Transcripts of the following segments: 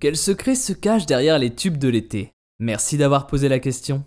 Quel secret se cache derrière les tubes de l'été? Merci d'avoir posé la question.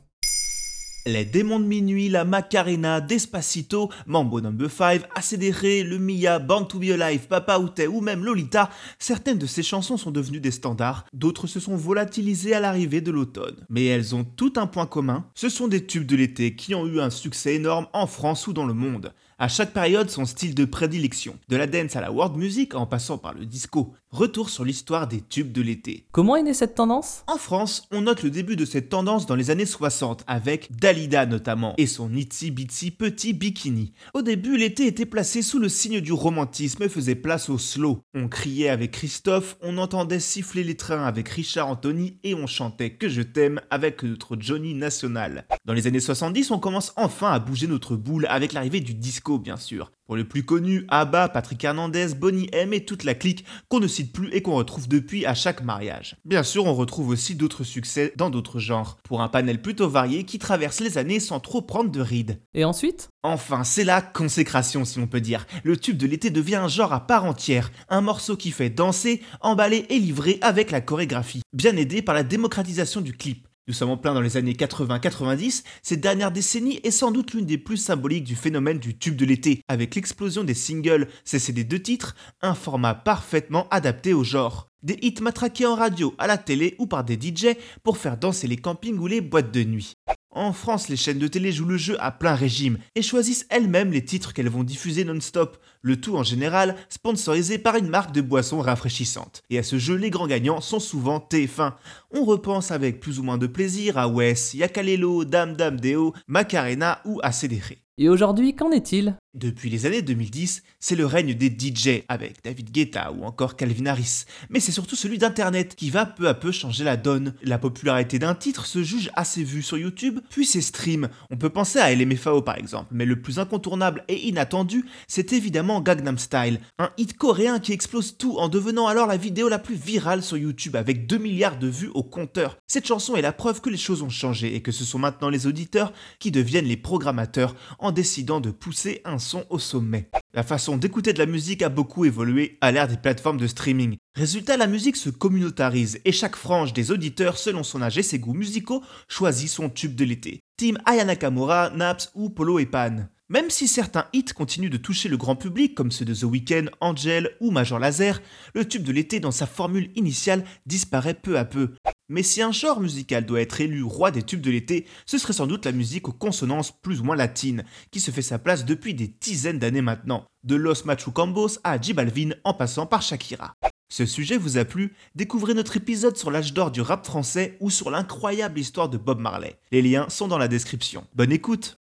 Les démons de minuit, la Macarena, Despacito, Mambo No. 5, ACDR, Le Mia, Born to Be Alive, Papa Outé ou même Lolita, certaines de ces chansons sont devenues des standards, d'autres se sont volatilisées à l'arrivée de l'automne. Mais elles ont tout un point commun, ce sont des tubes de l'été qui ont eu un succès énorme en France ou dans le monde. À chaque période, son style de prédilection. De la dance à la world music en passant par le disco. Retour sur l'histoire des tubes de l'été. Comment est née cette tendance? En France, on note le début de cette tendance dans les années 60 avec Dalida notamment et son itsy bitsy petit bikini. Au début, l'été était placé sous le signe du romantisme et faisait place au slow. On criait avec Christophe, on entendait siffler les trains avec Richard Anthony et on chantait Que je t'aime avec notre Johnny national. Dans les années 70, on commence enfin à bouger notre boule avec l'arrivée du disco bien sûr. Pour le plus connu, ABBA, Patrick Hernandez, Bonnie M et toute la clique qu'on ne cite plus et qu'on retrouve depuis à chaque mariage. Bien sûr, on retrouve aussi d'autres succès dans d'autres genres, pour un panel plutôt varié qui traverse les années sans trop prendre de rides. Et ensuite? Enfin, c'est la consécration si on peut dire. Le tube de l'été devient un genre à part entière, un morceau qui fait danser, emballer et livrer avec la chorégraphie, bien aidé par la démocratisation du clip. Nous sommes en plein dans les années 80-90, cette dernière décennie est sans doute l'une des plus symboliques du phénomène du tube de l'été, avec l'explosion des singles, CCD de titres, un format parfaitement adapté au genre. Des hits matraqués en radio, à la télé ou par des DJ pour faire danser les campings ou les boîtes de nuit. En France, les chaînes de télé jouent le jeu à plein régime et choisissent elles-mêmes les titres qu'elles vont diffuser non-stop, le tout en général sponsorisé par une marque de boissons rafraîchissantes. Et à ce jeu, les grands gagnants sont souvent TF1. On repense avec plus ou moins de plaisir à Wes, Yakalelo, Dame Dame Deo, Macarena ou ACDR. Et aujourd'hui, qu'en est-il? Depuis les années 2010, c'est le règne des DJ avec David Guetta ou encore Calvin Harris. Mais c'est surtout celui d'Internet qui va peu à peu changer la donne. La popularité d'un titre se juge assez vue sur YouTube, puis ses streams. On peut penser à LMFAO par exemple, mais le plus incontournable et inattendu, c'est évidemment Gangnam Style, un hit coréen qui explose tout en devenant alors la vidéo la plus virale sur YouTube avec 2 milliards de vues au compteur. Cette chanson est la preuve que les choses ont changé et que ce sont maintenant les auditeurs qui deviennent les programmateurs en décidant de pousser un son au sommet. La façon d'écouter de la musique a beaucoup évolué à l'ère des plateformes de streaming. Résultat, la musique se communautarise et chaque frange des auditeurs, selon son âge et ses goûts musicaux, choisit son tube de l'été. Team Aya Nakamura, Naps ou Polo et Pan. Même si certains hits continuent de toucher le grand public, comme ceux de The Weeknd, Angel ou Major Laser, le tube de l'été dans sa formule initiale disparaît peu à peu. Mais si un genre musical doit être élu roi des tubes de l'été, ce serait sans doute la musique aux consonances plus ou moins latines, qui se fait sa place depuis des dizaines d'années maintenant, de Los Machucambos à J Balvin en passant par Shakira. Ce sujet vous a plu? Découvrez notre épisode sur l'âge d'or du rap français ou sur l'incroyable histoire de Bob Marley. Les liens sont dans la description. Bonne écoute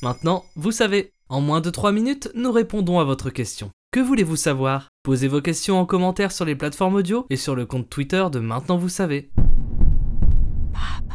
Maintenant, vous savez, en moins de 3 minutes, nous répondons à votre question. Que voulez-vous savoir? Posez vos questions en commentaire sur les plateformes audio et sur le compte Twitter de Maintenant vous savez. Pop.